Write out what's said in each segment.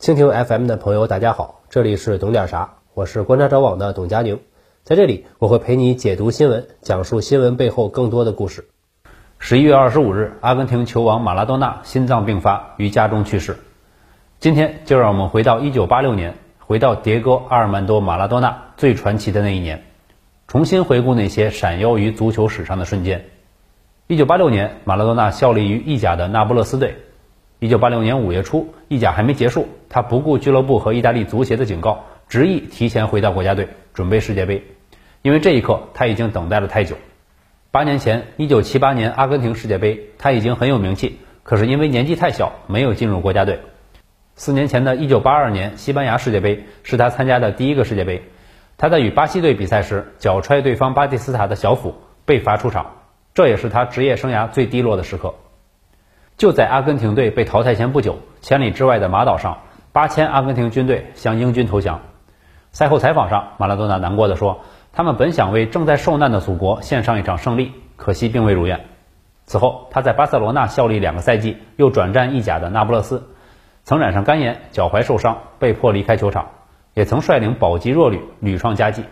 蜻蜓 FM 的朋友，大家好，这里是懂点啥，我是观察者网的董佳宁，在这里我会陪你解读新闻，讲述新闻背后更多的故事。十一月二十五日，阿根廷球王马拉多纳心脏病发于家中去世。今天就让我们回到一九八六年，回到迭戈·阿尔曼多·马拉多纳最传奇的那一年，重新回顾那些闪耀于足球史上的瞬间。一九八六年，马拉多纳效力于意甲的那不勒斯队。一九八六年五月初，意甲还没结束，他不顾俱乐部和意大利足协的警告，执意提前回到国家队，准备世界杯。因为这一刻，他已经等待了太久。八年前，一九七八年阿根廷世界杯，他已经很有名气，可是因为年纪太小，没有进入国家队。四年前的一九八二年西班牙世界杯是他参加的第一个世界杯，他在与巴西队比赛时，脚踹对方巴蒂斯塔的小腹，被罚出场，这也是他职业生涯最低落的时刻。就在阿根廷队被淘汰前不久，千里之外的马岛上，八千阿根廷军队向英军投降。赛后采访上，马拉多纳难过的说：“他们本想为正在受难的祖国献上一场胜利，可惜并未如愿。”此后，他在巴塞罗那效力两个赛季，又转战意甲的那不勒斯，曾染上肝炎，脚踝受伤，被迫离开球场，也曾率领保级弱旅屡创佳绩。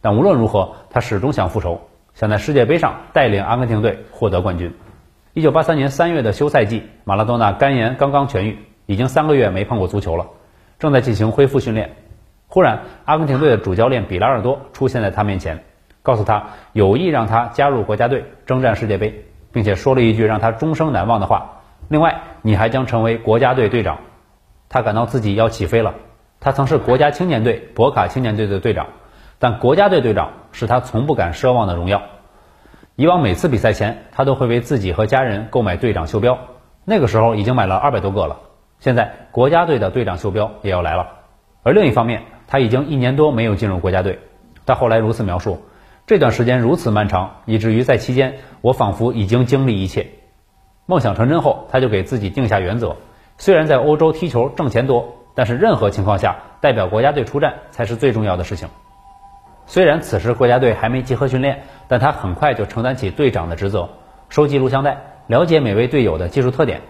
但无论如何，他始终想复仇，想在世界杯上带领阿根廷队获得冠军。一九八三年三月的休赛季，马拉多纳肝炎刚刚痊愈，已经三个月没碰过足球了，正在进行恢复训练。忽然，阿根廷队的主教练比拉尔多出现在他面前，告诉他有意让他加入国家队征战世界杯，并且说了一句让他终生难忘的话：“另外，你还将成为国家队队长。”他感到自己要起飞了。他曾是国家青年队博卡青年队的队长，但国家队队长是他从不敢奢望的荣耀。以往每次比赛前，他都会为自己和家人购买队长袖标，那个时候已经买了二百多个了。现在国家队的队长袖标也要来了。而另一方面，他已经一年多没有进入国家队。他后来如此描述：这段时间如此漫长，以至于在期间我仿佛已经经历一切。梦想成真后，他就给自己定下原则：虽然在欧洲踢球挣钱多，但是任何情况下代表国家队出战才是最重要的事情。虽然此时国家队还没集合训练，但他很快就承担起队长的职责，收集录像带，了解每位队友的技术特点，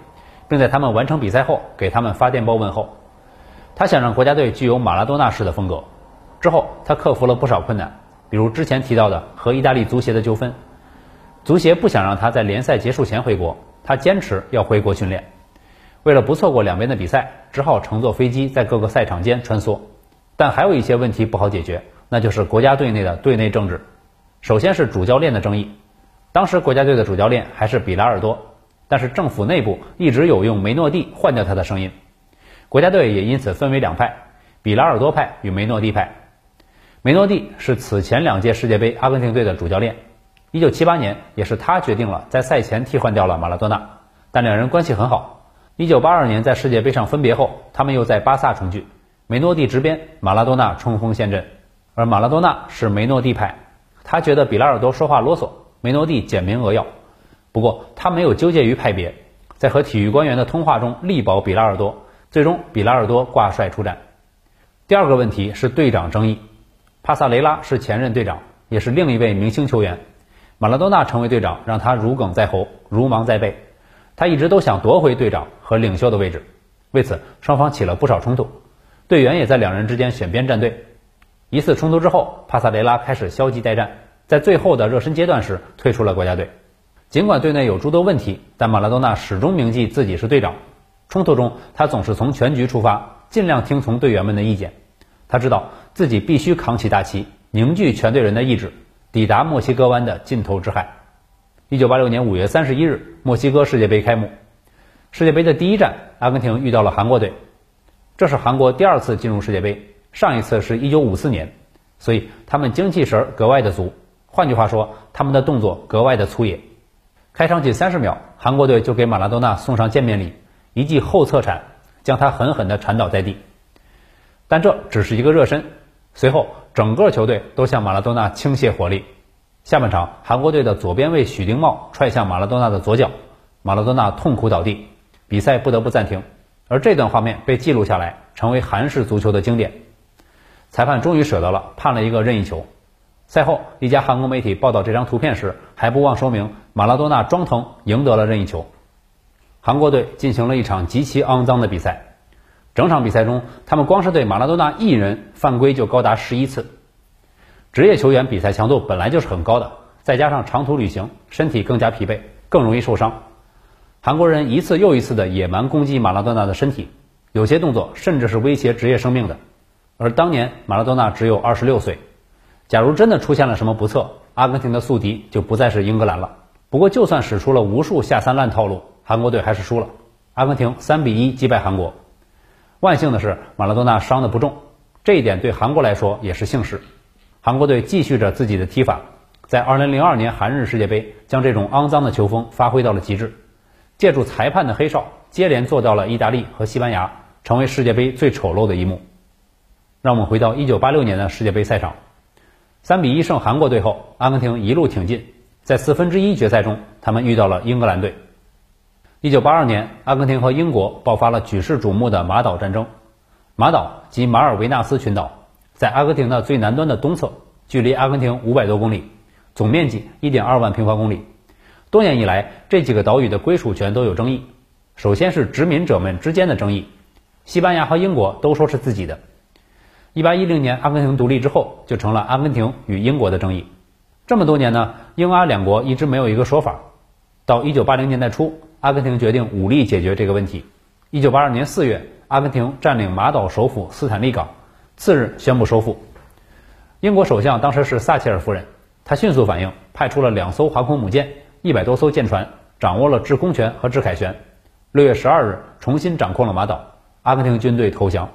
并在他们完成比赛后给他们发电报问候。他想让国家队具有马拉多纳式的风格。之后，他克服了不少困难，比如之前提到的和意大利足协的纠纷。足协不想让他在联赛结束前回国，他坚持要回国训练。为了不错过两边的比赛，只好乘坐飞机在各个赛场间穿梭。但还有一些问题不好解决。那就是国家队内的队内政治，首先是主教练的争议。当时国家队的主教练还是比拉尔多，但是政府内部一直有用梅诺蒂换掉他的声音，国家队也因此分为两派：比拉尔多派与梅诺蒂派。梅诺蒂是此前两届世界杯阿根廷队的主教练，1978年也是他决定了在赛前替换掉了马拉多纳，但两人关系很好。1982年在世界杯上分别后，他们又在巴萨重聚，梅诺蒂执鞭，马拉多纳冲锋陷阵。而马拉多纳是梅诺蒂派，他觉得比拉尔多说话啰嗦，梅诺蒂简明扼要。不过他没有纠结于派别，在和体育官员的通话中力保比拉尔多，最终比拉尔多挂帅出战。第二个问题是队长争议，帕萨雷拉是前任队长，也是另一位明星球员，马拉多纳成为队长让他如鲠在喉，如芒在背，他一直都想夺回队长和领袖的位置，为此双方起了不少冲突，队员也在两人之间选边站队。一次冲突之后，帕萨雷拉开始消极待战，在最后的热身阶段时退出了国家队。尽管队内有诸多问题，但马拉多纳始终铭记自己是队长。冲突中，他总是从全局出发，尽量听从队员们的意见。他知道自己必须扛起大旗，凝聚全队人的意志，抵达墨西哥湾的尽头之海。一九八六年五月三十一日，墨西哥世界杯开幕。世界杯的第一站，阿根廷遇到了韩国队，这是韩国第二次进入世界杯。上一次是一九五四年，所以他们精气神格外的足。换句话说，他们的动作格外的粗野。开场仅三十秒，韩国队就给马拉多纳送上见面礼，一记后侧铲，将他狠狠地铲倒在地。但这只是一个热身，随后整个球队都向马拉多纳倾泻火力。下半场，韩国队的左边卫许丁茂踹向马拉多纳的左脚，马拉多纳痛苦倒地，比赛不得不暂停。而这段画面被记录下来，成为韩式足球的经典。裁判终于舍得了，判了一个任意球。赛后，一家韩国媒体报道这张图片时，还不忘说明马拉多纳装疼赢得了任意球。韩国队进行了一场极其肮脏的比赛，整场比赛中，他们光是对马拉多纳一人犯规就高达十一次。职业球员比赛强度本来就是很高的，再加上长途旅行，身体更加疲惫，更容易受伤。韩国人一次又一次的野蛮攻击马拉多纳的身体，有些动作甚至是威胁职业生命的。而当年马拉多纳只有二十六岁，假如真的出现了什么不测，阿根廷的宿敌就不再是英格兰了。不过，就算使出了无数下三滥套路，韩国队还是输了。阿根廷三比一击败韩国。万幸的是，马拉多纳伤的不重，这一点对韩国来说也是幸事。韩国队继续着自己的踢法，在2002年韩日世界杯将这种肮脏的球风发挥到了极致，借助裁判的黑哨，接连做到了意大利和西班牙，成为世界杯最丑陋的一幕。让我们回到1986年的世界杯赛场，三比一胜韩国队后，阿根廷一路挺进。在四分之一决赛中，他们遇到了英格兰队。一九八二年，阿根廷和英国爆发了举世瞩目的马岛战争。马岛即马尔维纳斯群岛，在阿根廷的最南端的东侧，距离阿根廷五百多公里，总面积一点二万平方公里。多年以来，这几个岛屿的归属权都有争议。首先是殖民者们之间的争议，西班牙和英国都说是自己的。一八一零年阿根廷独立之后，就成了阿根廷与英国的争议。这么多年呢，英阿两国一直没有一个说法。到一九八零年代初，阿根廷决定武力解决这个问题。一九八二年四月，阿根廷占领马岛首府斯坦利港，次日宣布收复。英国首相当时是撒切尔夫人，她迅速反应，派出了两艘航空母舰、一百多艘舰船，掌握了制空权和制凯旋。六月十二日，重新掌控了马岛，阿根廷军队投降。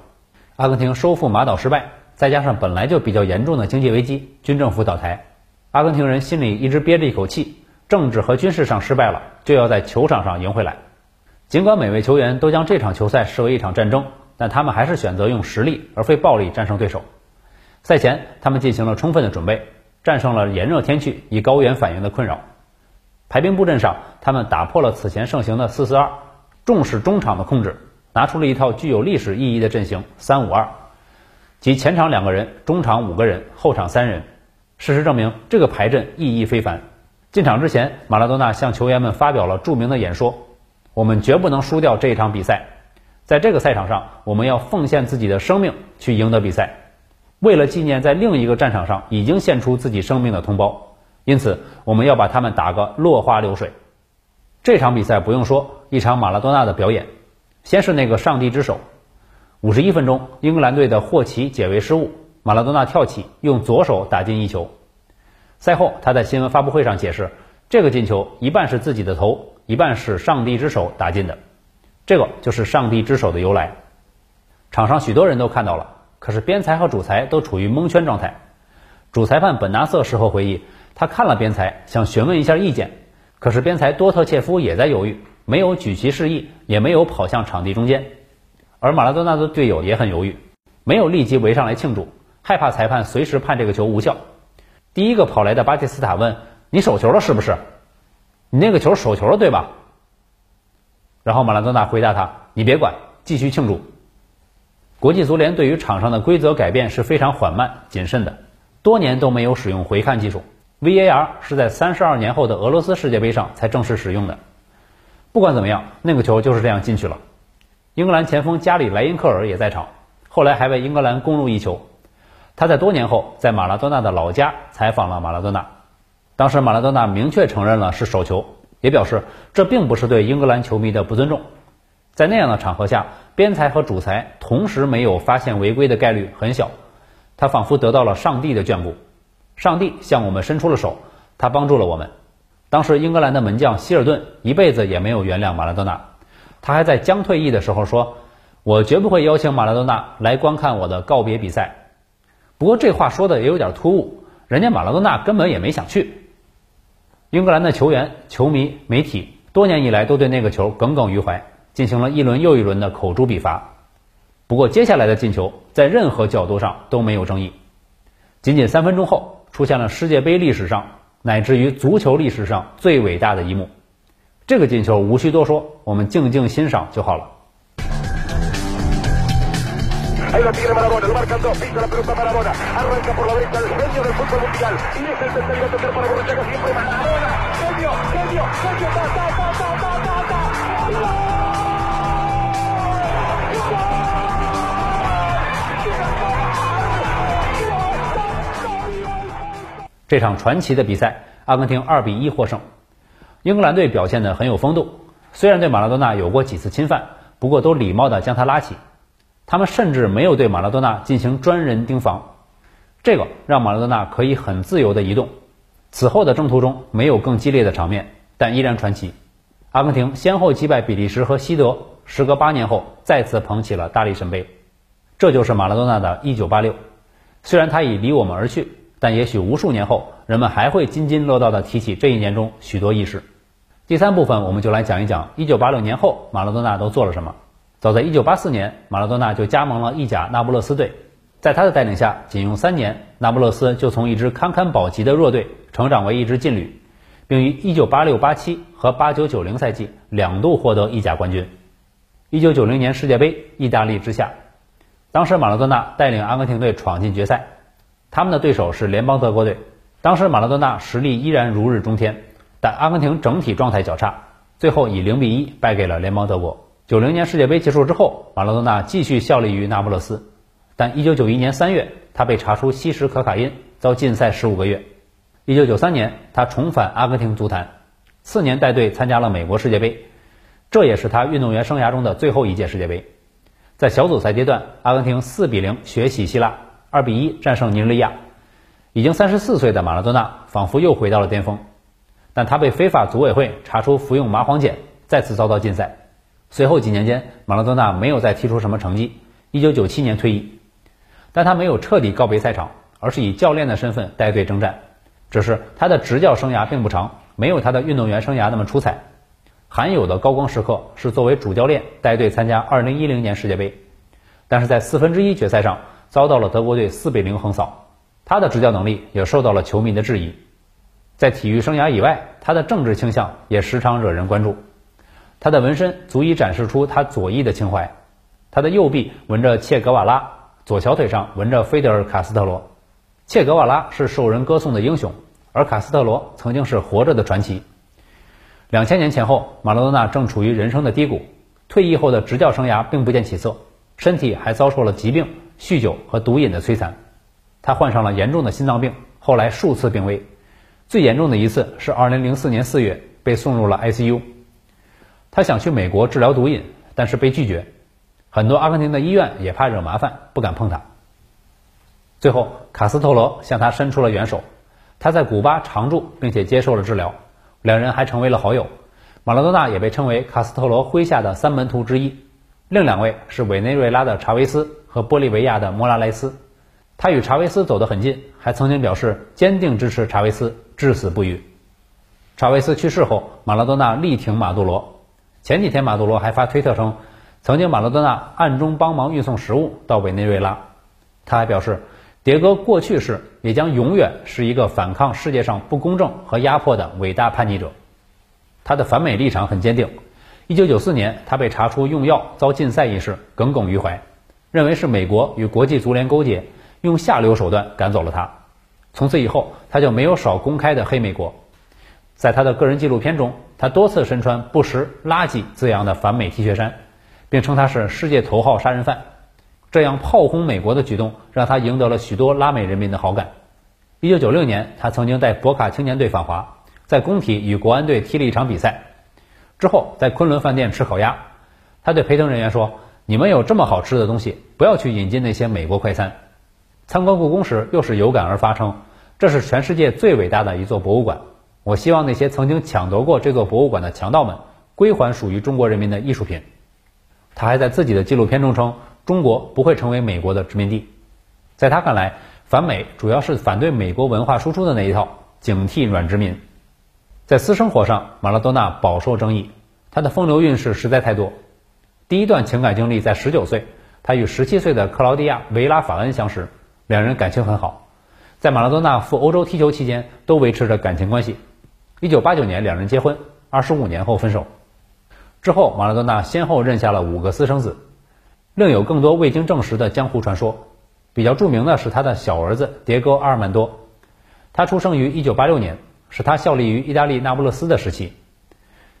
阿根廷收复马岛失败，再加上本来就比较严重的经济危机，军政府倒台。阿根廷人心里一直憋着一口气，政治和军事上失败了，就要在球场上赢回来。尽管每位球员都将这场球赛视为一场战争，但他们还是选择用实力而非暴力战胜对手。赛前，他们进行了充分的准备，战胜了炎热天气以高原反应的困扰。排兵布阵上，他们打破了此前盛行的四四二，重视中场的控制，拿出了一套具有历史意义的阵型三五二，即前场两个人，中场五个人，后场三人。事实证明，这个排阵意义非凡。进场之前，马拉多纳向球员们发表了著名的演说：“我们绝不能输掉这一场比赛，在这个赛场上，我们要奉献自己的生命去赢得比赛。为了纪念在另一个战场上已经献出自己生命的同胞，因此我们要把他们打个落花流水。”这场比赛不用说，一场马拉多纳的表演。先是那个上帝之手，五十一分钟，英格兰队的霍奇解围失误。马拉多纳跳起，用左手打进一球。赛后，他在新闻发布会上解释，这个进球一半是自己的头，一半是上帝之手打进的。这个就是上帝之手的由来。场上许多人都看到了，可是边裁和主裁都处于蒙圈状态。主裁判本纳瑟事后回忆，他看了边裁，想询问一下意见，可是边裁多特切夫也在犹豫，没有举旗示意，也没有跑向场地中间。而马拉多纳的队友也很犹豫，没有立即围上来庆祝。害怕裁判随时判这个球无效。第一个跑来的巴蒂斯塔问：“你手球了是不是？你那个球手球了对吧？”然后马拉多纳回答他：“你别管，继续庆祝。”国际足联对于场上的规则改变是非常缓慢、谨慎的，多年都没有使用回看技术。VAR 是在三十二年后的俄罗斯世界杯上才正式使用的。不管怎么样，那个球就是这样进去了。英格兰前锋加里莱因克尔也在场，后来还为英格兰攻入一球。他在多年后在马拉多纳的老家采访了马拉多纳，当时马拉多纳明确承认了是手球，也表示这并不是对英格兰球迷的不尊重。在那样的场合下，边裁和主裁同时没有发现违规的概率很小。他仿佛得到了上帝的眷顾，上帝向我们伸出了手，他帮助了我们。当时英格兰的门将希尔顿一辈子也没有原谅马拉多纳，他还在将退役的时候说：“我绝不会邀请马拉多纳来观看我的告别比赛。”不过这话说的也有点突兀，人家马拉多纳根本也没想去。英格兰的球员、球迷、媒体多年以来都对那个球耿耿于怀，进行了一轮又一轮的口诛笔伐。不过接下来的进球在任何角度上都没有争议。仅仅三分钟后，出现了世界杯历史上乃至于足球历史上最伟大的一幕这个进球无需多说我们静静欣赏就好了这场传奇的比赛，阿根廷2比1获胜。英格兰队表现得很有风度，虽然对马拉多纳有过几次侵犯，不过都礼貌地将他拉起。他们甚至没有对马拉多纳进行专人盯防，这个让马拉多纳可以很自由地移动。此后的征途中没有更激烈的场面，但依然传奇。阿根廷先后击败比利时和西德，时隔八年后再次捧起了大力神杯。这就是马拉多纳的一九八六。虽然他已离我们而去，但也许无数年后，人们还会津津乐道地提起这一年中许多轶事。第三部分，我们就来讲一讲一九八六年后马拉多纳都做了什么。早在1984年，马拉多纳就加盟了意甲那不勒斯队，在他的带领下，仅用三年，那不勒斯就从一支堪堪保级的弱队成长为一支劲旅，并于1986-87和89-90赛季两度获得意甲冠军。1990年世界杯，意大利之下，当时马拉多纳带领阿根廷队闯进决赛，他们的对手是联邦德国队。当时马拉多纳实力依然如日中天，但阿根廷整体状态较差，最后以0比1败给了联邦德国。九零年世界杯结束之后，马拉多纳继续效力于那不勒斯，但一九九一年三月，他被查出吸食可卡因，遭禁赛十五个月。一九九三年，他重返阿根廷足坛，次年带队参加了美国世界杯，这也是他运动员生涯中的最后一届世界杯。在小组赛阶段，阿根廷四比零血洗希腊，二比一战胜尼日利亚。已经三十四岁的马拉多纳仿佛又回到了巅峰，但他被非法组委会查出服用麻黄碱，再次遭到禁赛。随后几年间，马拉多纳没有再踢出什么成绩。一九九七年退役，但他没有彻底告别赛场，而是以教练的身份带队征战。只是他的执教生涯并不长，没有他的运动员生涯那么出彩。罕有的高光时刻是作为主教练带队参加二零一零年世界杯，但是在四分之一决赛上遭到了德国队四比零横扫。他的执教能力也受到了球迷的质疑。在体育生涯以外，他的政治倾向也时常惹人关注。他的纹身足以展示出他左翼的情怀，他的右臂纹着切格瓦拉，左小腿上纹着菲德尔·卡斯特罗。切格瓦拉是受人歌颂的英雄，而卡斯特罗曾经是活着的传奇。两千年前后，马拉多纳正处于人生的低谷，退役后的执教生涯并不见起色，身体还遭受了疾病、酗酒和毒瘾的摧残。他患上了严重的心脏病，后来数次病危，最严重的一次是2004年4月被送入了 ICU。他想去美国治疗毒瘾，但是被拒绝。很多阿根廷的医院也怕惹麻烦，不敢碰他。最后，卡斯特罗向他伸出了援手，他在古巴常住，并且接受了治疗，两人还成为了好友。马拉多纳也被称为卡斯特罗麾下的三门徒之一，另两位是委内瑞拉的查韦斯和玻利维亚的莫拉莱斯。他与查韦斯走得很近，还曾经表示坚定支持查韦斯，至死不渝。查韦斯去世后，马拉多纳力挺马杜罗。前几天，马杜罗还发推特称，曾经马拉多纳暗中帮忙运送食物到委内瑞拉。他还表示，迭戈过去式，也将永远是一个反抗世界上不公正和压迫的伟大叛逆者。他的反美立场很坚定。1994年，他被查出用药遭禁赛一事耿耿于怀，认为是美国与国际足联勾结，用下流手段赶走了他。从此以后，他就没有少公开的黑美国。在他的个人纪录片中，他多次身穿不实“垃圾”字样的反美 T 恤衫，并称他是世界头号杀人犯。这样炮轰美国的举动，让他赢得了许多拉美人民的好感。一九九六年，他曾经带博卡青年队访华，在工体与国安队踢了一场比赛。之后，在昆仑饭店吃烤鸭，他对陪同人员说：“你们有这么好吃的东西，不要去引进那些美国快餐。”参观故宫时，又是有感而发称：“这是全世界最伟大的一座博物馆。”我希望那些曾经抢夺过这座博物馆的强盗们归还属于中国人民的艺术品。他还在自己的纪录片中称，中国不会成为美国的殖民地。在他看来，反美主要是反对美国文化输出的那一套，警惕软殖民。在私生活上，马拉多纳饱受争议，他的风流韵事实在太多。第一段情感经历在19岁，他与17岁的克劳迪亚·维拉法恩相识，两人感情很好，在马拉多纳赴欧洲踢球期间都维持着感情关系。一九八九年，两人结婚，二十五年后分手。之后，马拉多纳先后认下了五个私生子，另有更多未经证实的江湖传说。比较著名的是他的小儿子迭戈·阿尔曼多，他出生于一九八六年，是他效力于意大利那不勒斯的时期。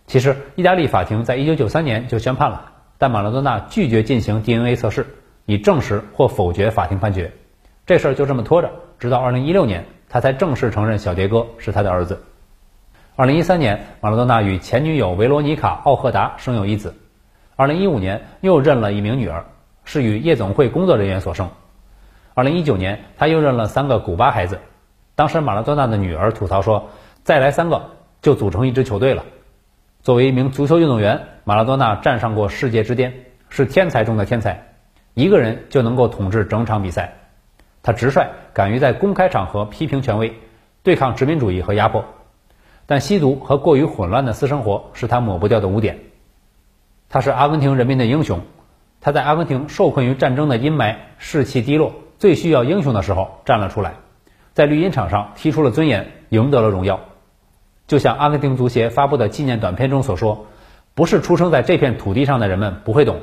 其实，意大利法庭在一九九三年就宣判了，但马拉多纳拒绝进行 DNA 测试，以证实或否决法庭判决。这事儿就这么拖着，直到二零一六年。他才正式承认小迭戈是他的儿子。二零一三年，马拉多纳与前女友维罗妮卡·奥赫达生有一子。二零一五年，又认了一名女儿，是与夜总会工作人员所生。二零一九年，他又认了三个古巴孩子。当时马拉多纳的女儿吐槽说：“再来三个就组成一支球队了。”作为一名足球运动员，马拉多纳站上过世界之巅，是天才中的天才，一个人就能够统治整场比赛。他直率，敢于在公开场合批评权威，对抗殖民主义和压迫。但吸毒和过于混乱的私生活是他抹不掉的污点。他是阿根廷人民的英雄，他在阿根廷受困于战争的阴霾，士气低落，最需要英雄的时候站了出来。在绿茵场上踢出了尊严，赢得了荣耀。就像阿根廷足协发布的纪念短片中所说：“不是出生在这片土地上的人们不会懂，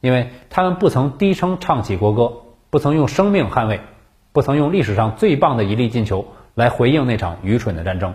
因为他们不曾低声唱起国歌，不曾用生命捍卫，不曾用历史上最棒的一粒进球来回应那场愚蠢的战争。”